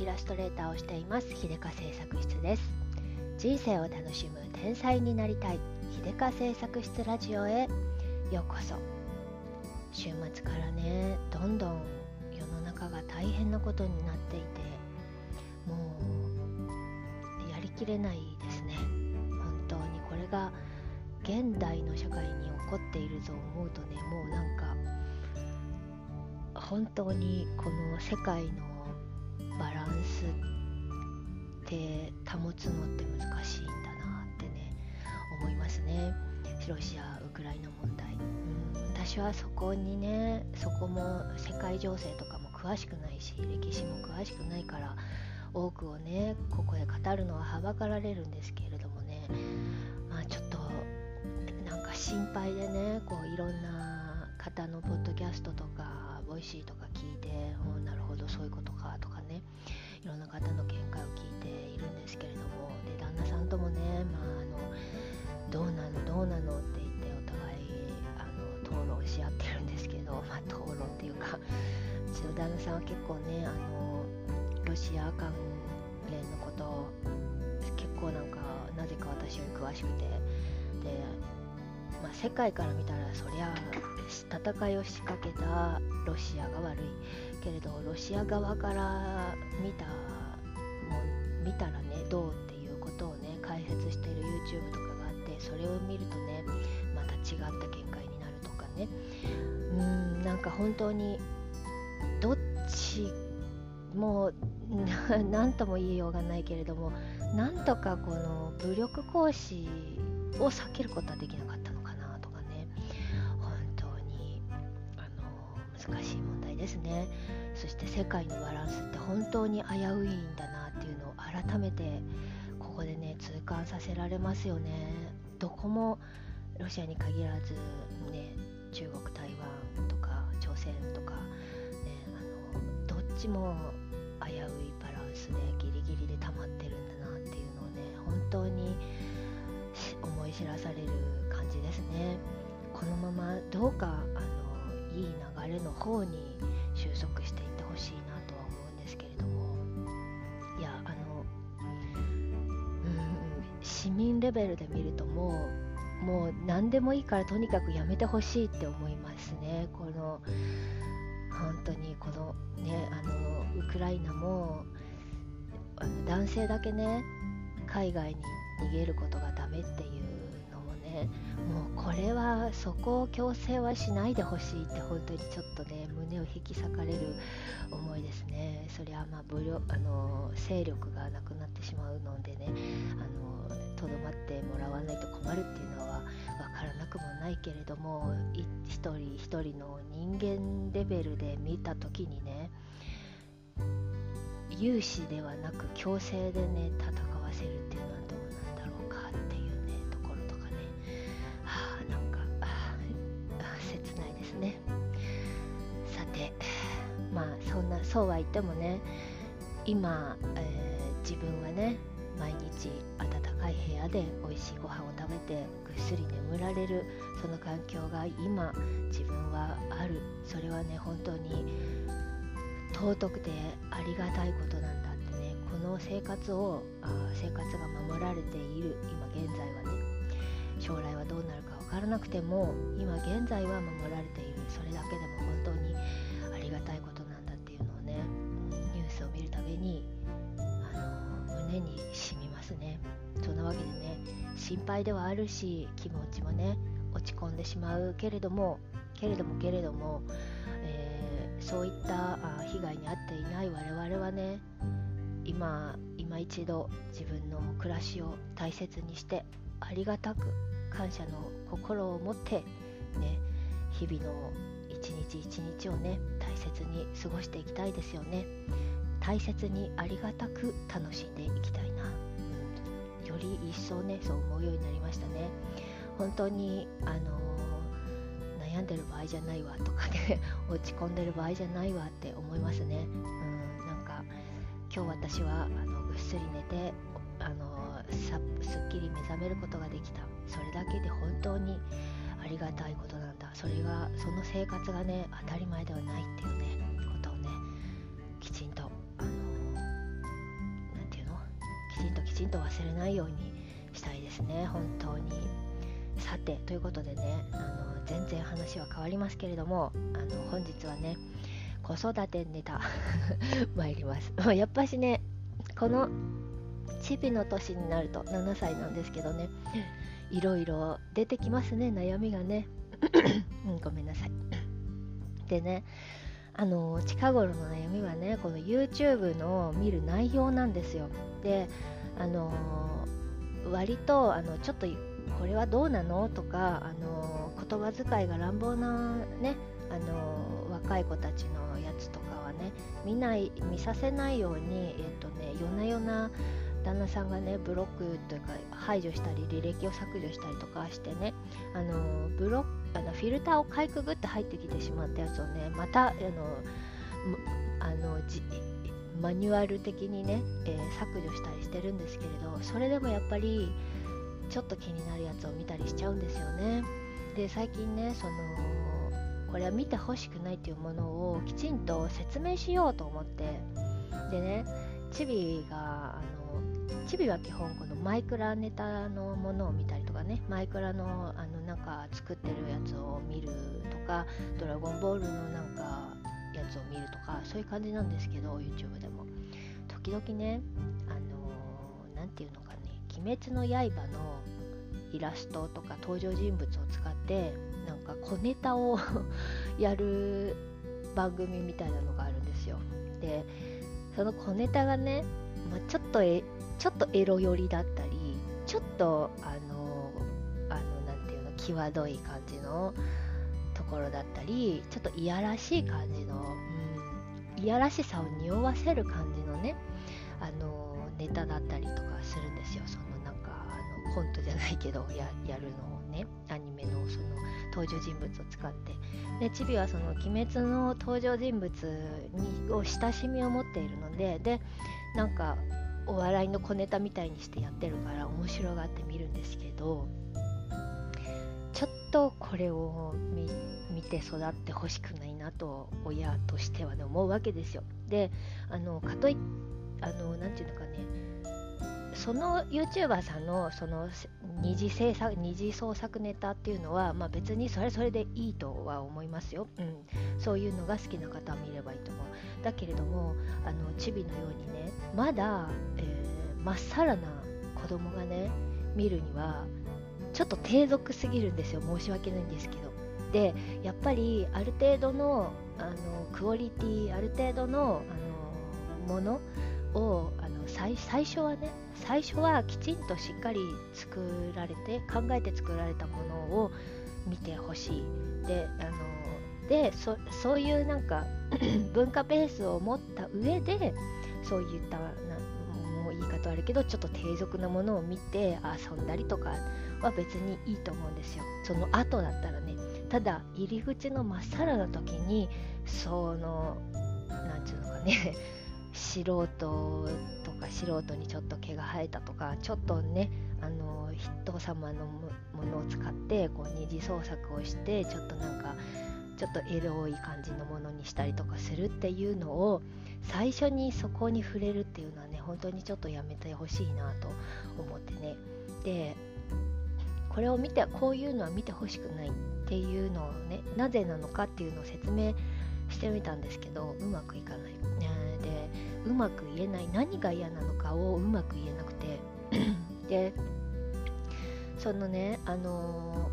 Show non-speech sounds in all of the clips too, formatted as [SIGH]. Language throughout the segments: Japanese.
イラストレーターをしています。秀香製作室です。人生を楽しむ天才になりたい。秀香製作室ラジオへ。ようこそ。週末からねどんどん世の中が大変なことになっていてもうやりきれないですね。本当にこれが現代の社会に起こっていると思うとねもうなんか本当にこの世界のバランスって保つのって難しいんだなってね思いますね。ロシア・ウクライナ問題、うん、私はそこにねそこも世界情勢とかも詳しくないし歴史も詳しくないから多くをねここで語るのははばかられるんですけれどもねまあちょっとなんか心配でねこういろんな方のポッドキャストとかボイシーとか聞いて、うん、なるほどそういうことかとかね。いろんな方の見解を聞いているんですけれども。で旦那さんともね、まあ、あのどうなのどうなのって言ってお互いあの討論し合ってるんですけど、[LAUGHS] まあ、討論っていうかうちの旦那さんは結構ねあのロシア関連のこと結構なんかなぜか私より詳しくて。でまあ、世界から見たらそりゃ戦いを仕掛けたロシアが悪いけれどロシア側から見たも見たらねどうっていうことをね解説している YouTube とかがあってそれを見るとねまた違った見解になるとかね。うんなんか本当にどっちも [LAUGHS] 何とも言いようがないけれどもなんとかこの武力行使を避けることはできなか難しい問題ですね。そして世界のバランスって本当に危ういんだなっていうのを改めてここでね痛感させられますよね。どこもロシアに限らずね中国台湾とか朝鮮とか、ね、あのどっちも危ういバランスでギリギリで溜まってるんだなっていうのをね本当に思い知らされる感じですね。このままどうかのいい流れの方に収束していってほしいなとは思うんですけれども。いやあのうん市民レベルで見るともうもう何でもいいからとにかくやめてほしいって思いますね。この本当にこのねあのウクライナもあの男性だけね海外に逃げることがダメっていうそこを強制はしないでほしいって本当にちょっとね胸を引き裂かれる思いですね。そりゃまあ武力あの勢力がなくなってしまうのでねとどまってもらわないと困るっていうのは分からなくもないけれども一人一人の人間レベルで見た時にね有志ではなく強制でね戦わせるそうは言ってもね今、えー、自分はね毎日暖かい部屋で美味しいご飯を食べてぐっすり眠られるその環境が今自分はある。それはね本当に尊くてありがたいことなんだってねこの生活をあ生活が守られている今現在はね。将来はどうなるか分からなくても今現在は守られている。それだけでも本当に心配ではあるし気持ちもね落ち込んでしまうけれどもけれどもけれども、えー、そういったあ被害に遭っていない我々はね今今一度自分の暮らしを大切にしてありがたく感謝の心を持ってね日々の一日一日をね大切に過ごしていきたいですよね。大切にありがたく楽しんでいきたいな、り一層ねそう思うようになりましたね。本当にあのー、悩んでる場合じゃないわとかね [LAUGHS] 落ち込んでる場合じゃないわって思いますね。うんなんか今日私はあのぐっすり寝てあのさすっきり目覚めることができた。それだけで本当にありがたいことなんだ。それがその生活がね当たり前ではないっていうねことをねきちんとちんと忘れないようにしたいですね本当に。さてということでねあの全然話は変わりますけれどもあの本日はね子育てネタ [LAUGHS] 参ります。やっぱしねこのチビの年になると7歳なんですけどねいろいろ出てきますね悩みがね、[COUGHS] うん、ごめんなさい。でねあの近頃の悩みはねこの YouTube の見る内容なんですよ。であの割とあのちょっとこれはどうなの？とかあの言葉遣いが乱暴なねあの若い子たちのやつとかはね見ない見させないように、えーとね、夜な夜な旦那さんがねブロックというか排除したり履歴を削除したりとかしてねあのブロあのフィルターをかいくぐって入ってきてしまったやつをねまたあのあのじマニュアル的にね、えー、削除したりしてるんですけれどそれでもやっぱりちょっと気になるやつを見たりしちゃうんですよね。で最近ねそのこれは見てほしくないっていうものをきちんと説明しようと思ってでねチビがあのチビは基本このマイクラネタのものを見たりとかねマイクラのあのなんか作ってるやつを見るとかドラゴンボールのなんかやつを見るとかそういう感じなんですけど YouTube でも。時々ねあの何て言うのかね「鬼滅の刃」のイラストとか登場人物を使ってなんか小ネタを [LAUGHS] やる番組みたいなのがあるんですよ。でその小ネタがね、まあ、ちょっとえちょっとエロ寄りだったりちょっとあのあのなんていうの際どい感じのころだったりちょっといやらしい感じの、うん、いやらしさを匂わせる感じのねあのネタだったりとかするんですよ。そのなんかあのコントじゃないけどやるのをねアニメのその登場人物を使って。でチビはその「鬼滅」の登場人物にを親しみを持っているのででなんかお笑いの小ネタみたいにしてやってるから面白がって見るんですけどちょっとこれを見て育ってほしくないなと親としてはね思うわけですよ。であのかといあのなんていうのかね。その YouTuber さんのその二次制作二次創作ネタっていうのは、まあ、別にそれそれでいいとは思いますよ、うん、そういうのが好きな方は見ればいいと思う。だけれどもあのチビのようにねまだま、えー、っさらな子供がね見るにはちょっと低俗すぎるんですよ申し訳ないんですけど。でやっぱりある程度のあのクオリティある程度のあのものをあの最最初はね最初はきちんとしっかり作られて考えて作られたものを見てほしい。であのでそそういうなんか [CLEARS THROAT] 文化ベースを持った上でそういったあるけどちょっと低俗なものを見て遊んだりとかは別にいいと思うんですよ。その後だったらねただ入り口のまっさらな時にその何て言うのかね [LAUGHS] 素人とか素人にちょっと毛が生えたとかちょっとねあの人様のものを使ってこう二次創作をしてちょっとなんかちょっとエロい感じのものにしたりとかするっていうのを最初にそこに触れるっていうのは本当にちょっとやめてほしいなと思ってね。でこれを見てこういうのは見てほしくないっていうのをねなぜなのかっていうのを説明してみたんですけどうまくいかない。でうまく言えない。何が嫌なのかをうまく言えなくて。[CLEARS THROAT] でそのねあの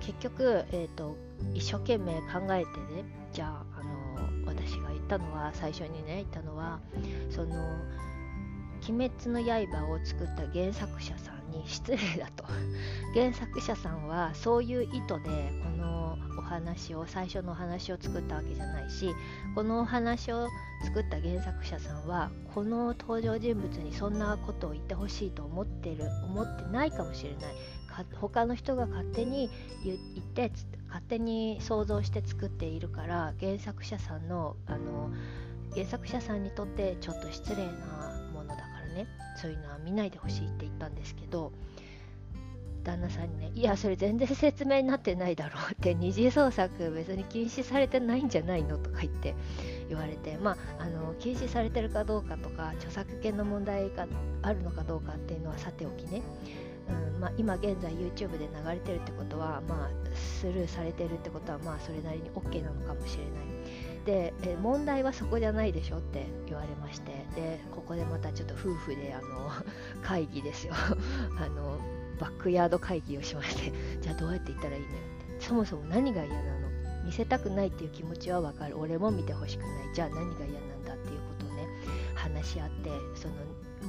ー、結局、えーと、一生懸命考えてねじゃあ、ったのは最初にね言ったのはその「鬼滅の刃」を作った原作者さんに失礼だと。[LAUGHS] 原作者さんはそういう意図でこのお話を最初のお話を作ったわけじゃないしこのお話を作った原作者さんはこの登場人物にそんなことを言ってほしいと思ってる思ってないかもしれない。他の人が勝手に言って勝手に想像して作っているから原作者さんのあの原作者さんにとってちょっと失礼なものだからね。そういうのは見ないでほしいって言ったんですけど旦那さんにね「いやそれ全然説明になってないだろ」うって二次創作別に禁止されてないんじゃないのとか言って言われてまああの禁止されてるかどうかとか著作権の問題があるのかどうかっていうのはさておきね。うんまあ、今現在 YouTube で流れてるってことは、まあ、スルーされてるってことは、まあ、それなりに OK なのかもしれない。でえ問題はそこじゃないでしょって言われましてでここでまたちょっと夫婦であの [LAUGHS] 会議ですよ。[LAUGHS] あのバックヤード会議をしまして [LAUGHS] じゃあどうやって言ったらいいのよって。そもそも何が嫌なの？見せたくないっていう気持ちはわかる。俺も見てほしくない。じゃあ何が嫌なん話し合ってその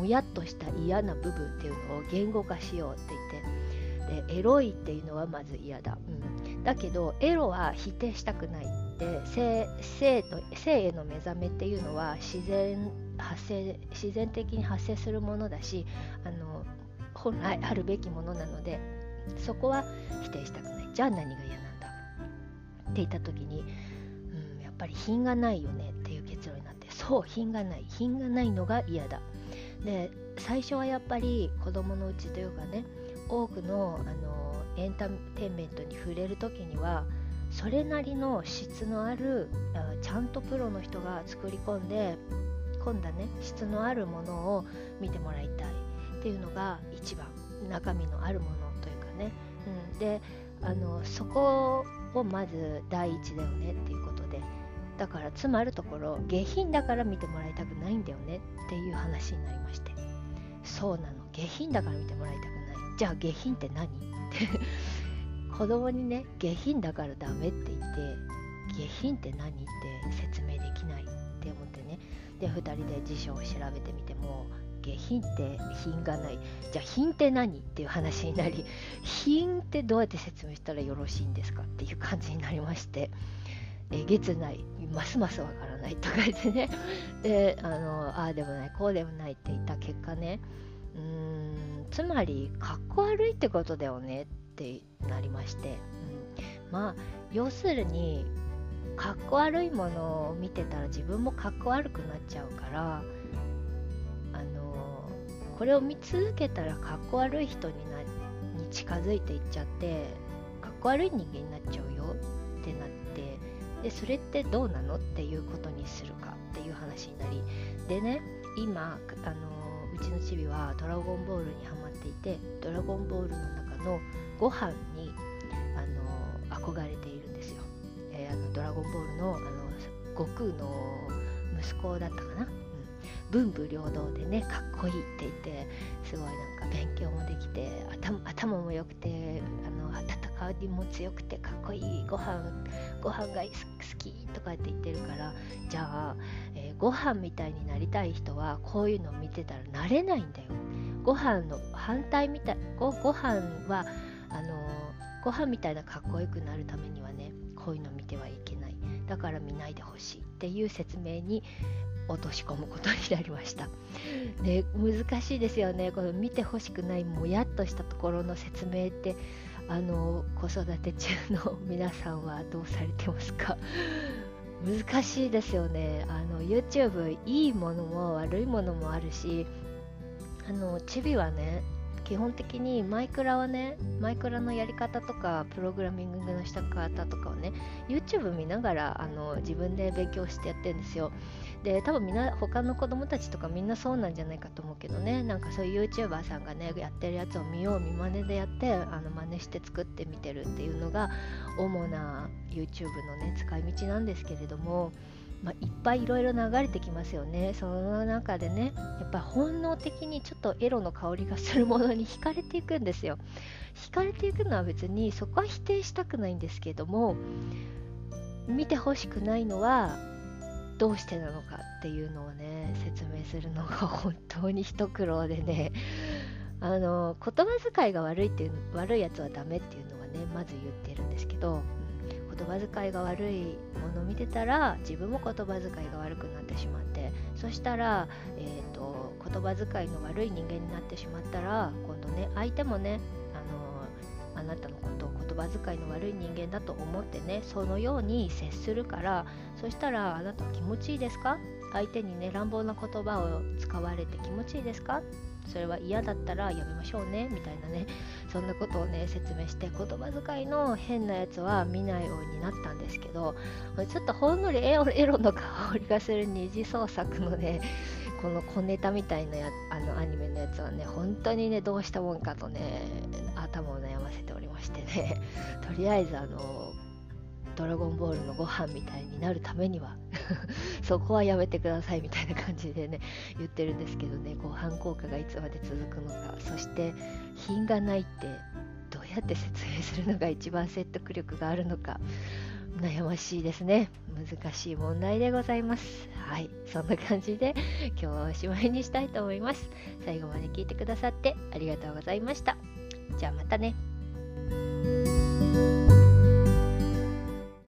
もやっとした嫌な部分っていうのを言語化しようって言ってでエロいっていうのはまず嫌だ、うん、だけどエロは否定したくないって性性の性への目覚めっていうのは自然発生自然的に発生するものだしあの本来あるべきものなのでそこは否定したくない。じゃあ何が嫌なんだって言った時に、うん、やっぱり品がないよねそう品がない品がないのが嫌だ。で最初はやっぱり子供のうちというかね多くのあのエンターテインメントに触れる時にはそれなりの質のあるちゃんとプロの人が作り込んで込んだね質のあるものを見てもらいたい。っていうのが一番中身のあるものというかね、うん、であのそこをまず第一だよねっていうこと。だからつまるところ下品だから見てもらいたくないんだよねっていう話になりまして。そうなの。下品だから見てもらいたくない。じゃあ下品って何？っ [LAUGHS] て子供にね下品だからダメって言って下品って何って説明できないって思ってね。で2人で辞書を調べてみても下品って品がない。じゃあ品って何？っていう話になり品ってどうやって説明したらよろしいんですかっていう感じになりまして。えげつないますますわからないとか言ってね。[LAUGHS] であのああでもないこうでもないって言った結果ね。うーんつまりかっこ悪いってことだよねってなりまして、うん、まあ要するにかっこ悪いものを見てたら自分もかっこ悪くなっちゃうからあのこれを見続けたらかっこ悪い人になに近づいていっちゃってかっこ悪い人間になっちゃうよってなってでそれってどうなのっていうことにするかっていう話になりでね今あのうちのチビは「ドラゴンボール」にハマっていて「ドラゴンボール」の中のご飯にあの憧れているんですよ。えー、あのドラゴンボールのあの悟空の息子だったかな、うん、文武両道でねかっこいいって言ってすごいなんか勉強もできて頭も良くてあの戦いも強くてかっこいいご飯ご飯が好きとかって言ってるからじゃあ、えー、ご飯みたいになりたい人はこういうのを見てたらなれないんだよ。ご飯の反対みたいごご飯はあのご飯みたいなかっこよくなるためにはねこういうの見てはいけない。だから見ないでほしいっていう説明に落とし込むことになりました。で難しいですよね。この見てほしくないもやっとしたところの説明ってあの子育て中の皆さんはどうされてますか？[LAUGHS] 難しいですよね。あの YouTube いいものも悪いものもあるしあのチビはね基本的にマイクラはねマイクラのやり方とかプログラミングのした方とかをね YouTube 見ながらあの自分で勉強してやってるんですよ。で多分みんな他の子供たちとかみんなそうなんじゃないかと思うけどね。なんかそういう YouTuber さんがねやってるやつを見よう見真似でやってあの真似して作ってみてるっていうのが主な YouTube のね使い道なんですけれども。まあ、いっぱいいろいろ流れてきますよね。その中でねやっぱ本能的にちょっとエロの香りがするものに惹かれていくんですよ。惹かれていくのは別にそこは否定したくないんですけども見てほしくないのはどうしてなのかっていうのをね説明するのが [LAUGHS] 本当に一苦労でね。あの言葉遣いが悪いっていう悪いやつはダメっていうのはねまず言ってるんですけど葉遣いが悪いものを見てたら自分も言葉遣いが悪くなってしまってそしたら、えーと、言葉遣いの悪い人間になってしまったら今度ね相手もねあのあなたのことを言葉遣いの悪い人間だと思ってねそのように接するからそしたらあなた気持ちいいですか？相手にね乱暴な言葉を使われて気持ちいいですか？それは嫌だったらやめましょうねみたいなねそんなことをね説明して言葉遣いの変なやつは見ないようになったんですけどちょっとほんのりエロエロの香りがする二次創作のねこの小ネタみたいなやあのアニメのやつはね本当にねどうしたもんかとね頭を悩ませておりましてね。とりあえずあのドラゴンボールのご飯みたいになるためには [LAUGHS] そこはやめてくださいみたいな感じでね言ってるんですけどねご飯効果がいつまで続くのか。そして品がないってどうやって説明するのが一番説得力があるのか悩ましいですね。難しい問題でございます。はい。そんな感じで今日はおしまいにしたいと思います。最後まで聞いてくださってありがとうございました。じゃあまたね。